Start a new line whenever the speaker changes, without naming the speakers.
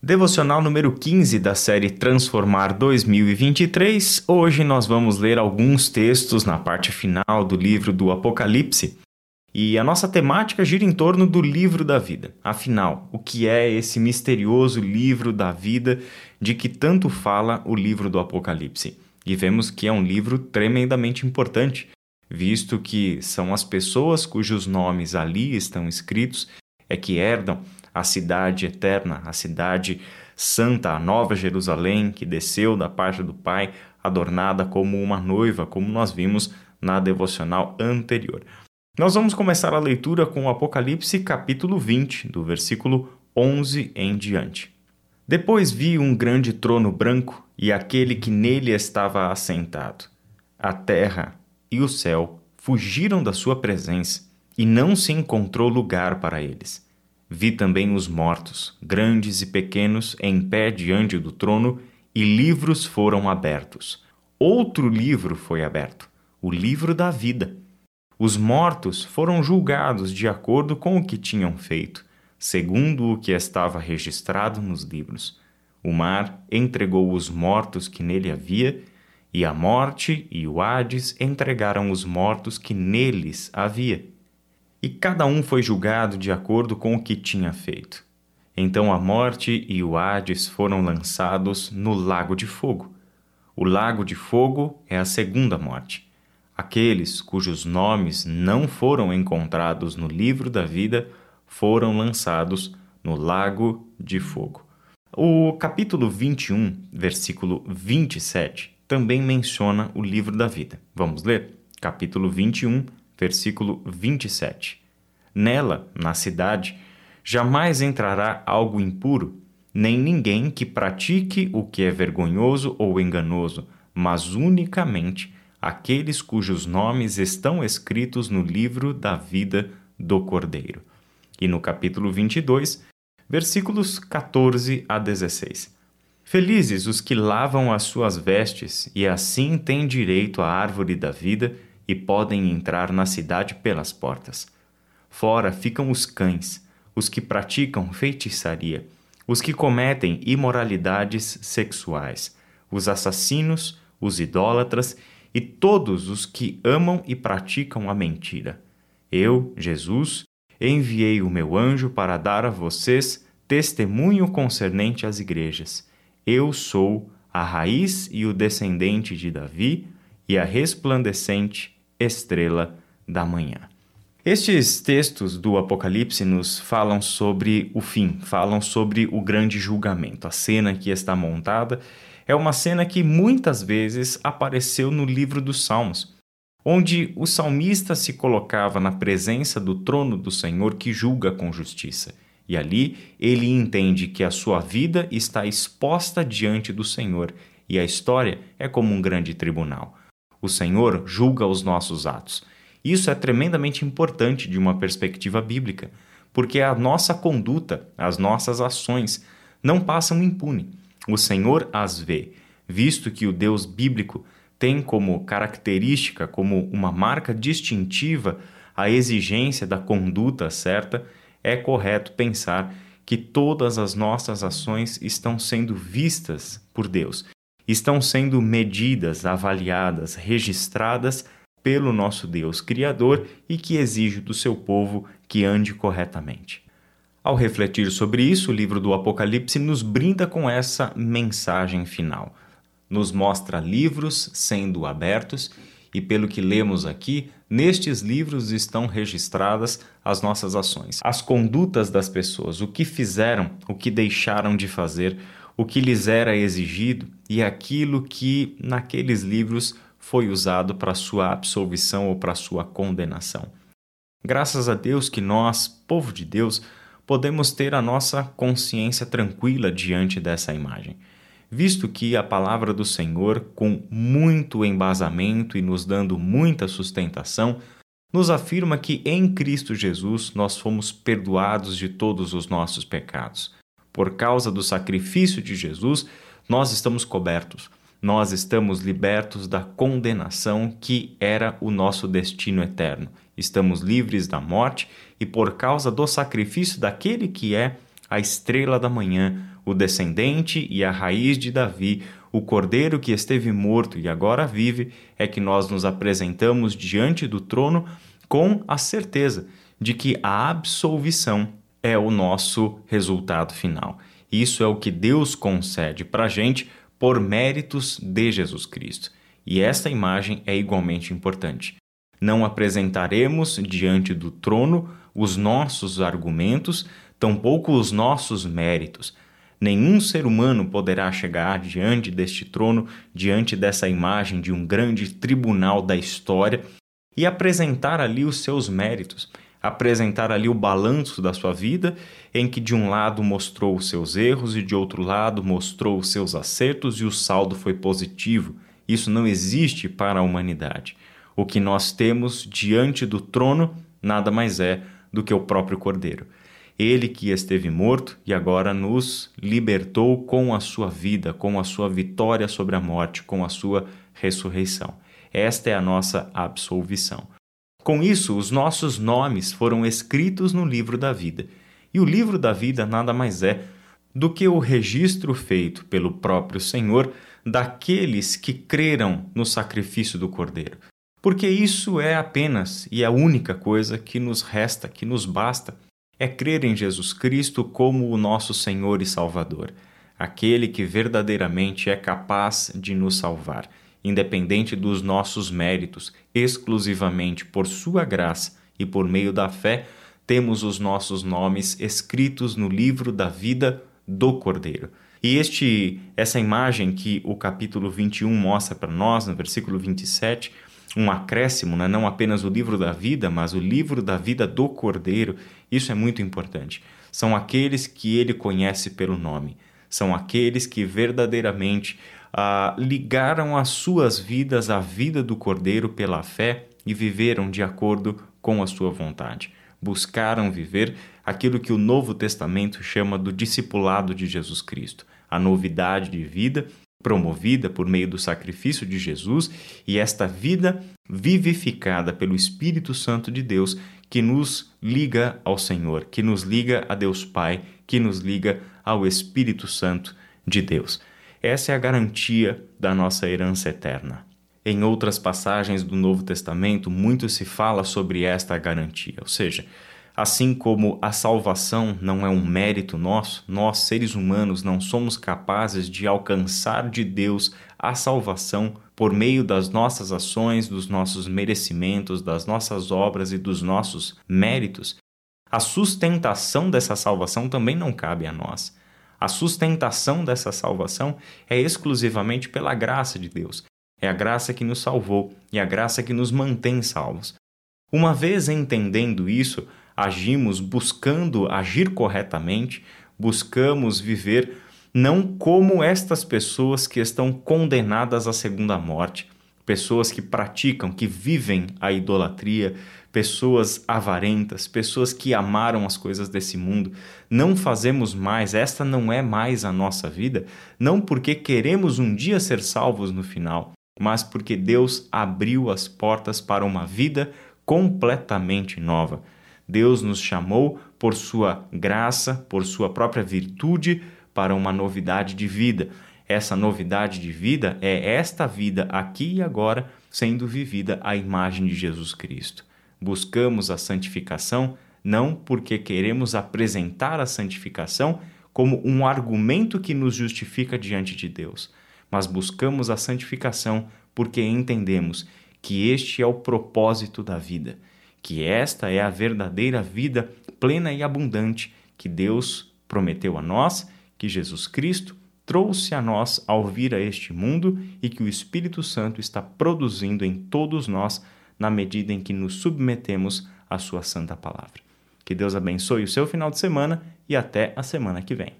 Devocional número 15 da série Transformar 2023. Hoje nós vamos ler alguns textos na parte final do livro do Apocalipse. E a nossa temática gira em torno do livro da vida. Afinal, o que é esse misterioso livro da vida de que tanto fala o livro do Apocalipse? E vemos que é um livro tremendamente importante, visto que são as pessoas cujos nomes ali estão escritos é que herdam a cidade eterna, a cidade santa, a nova Jerusalém, que desceu da parte do Pai, adornada como uma noiva, como nós vimos na devocional anterior. Nós vamos começar a leitura com o Apocalipse capítulo 20, do versículo 11 em diante. Depois vi um grande trono branco e aquele que nele estava assentado. A terra e o céu fugiram da sua presença e não se encontrou lugar para eles. Vi também os mortos, grandes e pequenos, em pé diante do trono, e livros foram abertos. Outro livro foi aberto, o livro da vida. Os mortos foram julgados de acordo com o que tinham feito, segundo o que estava registrado nos livros. O mar entregou os mortos que nele havia, e a morte e o Hades entregaram os mortos que neles havia e cada um foi julgado de acordo com o que tinha feito. Então a morte e o Hades foram lançados no lago de fogo. O lago de fogo é a segunda morte. Aqueles cujos nomes não foram encontrados no livro da vida foram lançados no lago de fogo. O capítulo 21, versículo 27, também menciona o livro da vida. Vamos ler? Capítulo 21, versículo 27. Nela, na cidade, jamais entrará algo impuro, nem ninguém que pratique o que é vergonhoso ou enganoso, mas unicamente aqueles cujos nomes estão escritos no livro da vida do Cordeiro. E no capítulo 22, versículos 14 a 16. Felizes os que lavam as suas vestes e assim têm direito à árvore da vida e podem entrar na cidade pelas portas. Fora ficam os cães, os que praticam feitiçaria, os que cometem imoralidades sexuais, os assassinos, os idólatras e todos os que amam e praticam a mentira. Eu, Jesus, enviei o meu anjo para dar a vocês testemunho concernente às igrejas. Eu sou a raiz e o descendente de Davi e a resplandecente estrela da manhã. Estes textos do Apocalipse nos falam sobre o fim, falam sobre o grande julgamento. A cena que está montada é uma cena que muitas vezes apareceu no livro dos Salmos, onde o salmista se colocava na presença do trono do Senhor que julga com justiça. E ali ele entende que a sua vida está exposta diante do Senhor e a história é como um grande tribunal. O Senhor julga os nossos atos. Isso é tremendamente importante de uma perspectiva bíblica, porque a nossa conduta, as nossas ações não passam impune. O Senhor as vê, visto que o Deus bíblico tem como característica, como uma marca distintiva, a exigência da conduta certa, é correto pensar que todas as nossas ações estão sendo vistas por Deus estão sendo medidas, avaliadas, registradas pelo nosso Deus Criador e que exige do seu povo que ande corretamente. Ao refletir sobre isso, o livro do Apocalipse nos brinda com essa mensagem final. Nos mostra livros sendo abertos e, pelo que lemos aqui, nestes livros estão registradas as nossas ações, as condutas das pessoas, o que fizeram, o que deixaram de fazer, o que lhes era exigido e aquilo que naqueles livros foi usado para sua absolvição ou para sua condenação. Graças a Deus que nós, povo de Deus, podemos ter a nossa consciência tranquila diante dessa imagem, visto que a palavra do Senhor, com muito embasamento e nos dando muita sustentação, nos afirma que em Cristo Jesus nós fomos perdoados de todos os nossos pecados. Por causa do sacrifício de Jesus, nós estamos cobertos. Nós estamos libertos da condenação que era o nosso destino eterno. Estamos livres da morte e, por causa do sacrifício daquele que é a estrela da manhã, o descendente e a raiz de Davi, o cordeiro que esteve morto e agora vive, é que nós nos apresentamos diante do trono com a certeza de que a absolvição é o nosso resultado final. Isso é o que Deus concede para a gente por méritos de Jesus Cristo. E esta imagem é igualmente importante. Não apresentaremos diante do trono os nossos argumentos, tampouco os nossos méritos. Nenhum ser humano poderá chegar diante deste trono, diante dessa imagem de um grande tribunal da história e apresentar ali os seus méritos, apresentar ali o balanço da sua vida, em que de um lado mostrou os seus erros e de outro lado mostrou os seus acertos e o saldo foi positivo. Isso não existe para a humanidade. O que nós temos diante do trono nada mais é do que o próprio Cordeiro. Ele que esteve morto e agora nos libertou com a sua vida, com a sua vitória sobre a morte, com a sua ressurreição. Esta é a nossa absolvição. Com isso, os nossos nomes foram escritos no livro da vida. E o livro da vida nada mais é do que o registro feito pelo próprio Senhor daqueles que creram no sacrifício do Cordeiro. Porque isso é apenas e a única coisa que nos resta, que nos basta, é crer em Jesus Cristo como o nosso Senhor e Salvador, aquele que verdadeiramente é capaz de nos salvar, independente dos nossos méritos, exclusivamente por Sua graça e por meio da fé, temos os nossos nomes escritos no livro da vida do Cordeiro. E este essa imagem que o capítulo 21 mostra para nós, no versículo 27, um acréscimo, né? não apenas o livro da vida, mas o livro da vida do Cordeiro. Isso é muito importante. São aqueles que ele conhece pelo nome, são aqueles que verdadeiramente ah, ligaram as suas vidas à vida do Cordeiro pela fé e viveram de acordo com a sua vontade. Buscaram viver aquilo que o Novo Testamento chama do discipulado de Jesus Cristo, a novidade de vida promovida por meio do sacrifício de Jesus e esta vida vivificada pelo Espírito Santo de Deus que nos liga ao Senhor, que nos liga a Deus Pai, que nos liga ao Espírito Santo de Deus. Essa é a garantia da nossa herança eterna. Em outras passagens do Novo Testamento, muito se fala sobre esta garantia, ou seja, Assim como a salvação não é um mérito nosso, nós, seres humanos, não somos capazes de alcançar de Deus a salvação por meio das nossas ações, dos nossos merecimentos, das nossas obras e dos nossos méritos. A sustentação dessa salvação também não cabe a nós. A sustentação dessa salvação é exclusivamente pela graça de Deus. É a graça que nos salvou e a graça que nos mantém salvos. Uma vez entendendo isso, agimos buscando agir corretamente, buscamos viver não como estas pessoas que estão condenadas à segunda morte, pessoas que praticam, que vivem a idolatria, pessoas avarentas, pessoas que amaram as coisas desse mundo. Não fazemos mais, esta não é mais a nossa vida, não porque queremos um dia ser salvos no final, mas porque Deus abriu as portas para uma vida completamente nova. Deus nos chamou por sua graça, por sua própria virtude, para uma novidade de vida. Essa novidade de vida é esta vida aqui e agora sendo vivida à imagem de Jesus Cristo. Buscamos a santificação não porque queremos apresentar a santificação como um argumento que nos justifica diante de Deus, mas buscamos a santificação porque entendemos que este é o propósito da vida que esta é a verdadeira vida plena e abundante que Deus prometeu a nós, que Jesus Cristo trouxe a nós ao vir a este mundo e que o Espírito Santo está produzindo em todos nós na medida em que nos submetemos à Sua Santa Palavra. Que Deus abençoe o seu final de semana e até a semana que vem.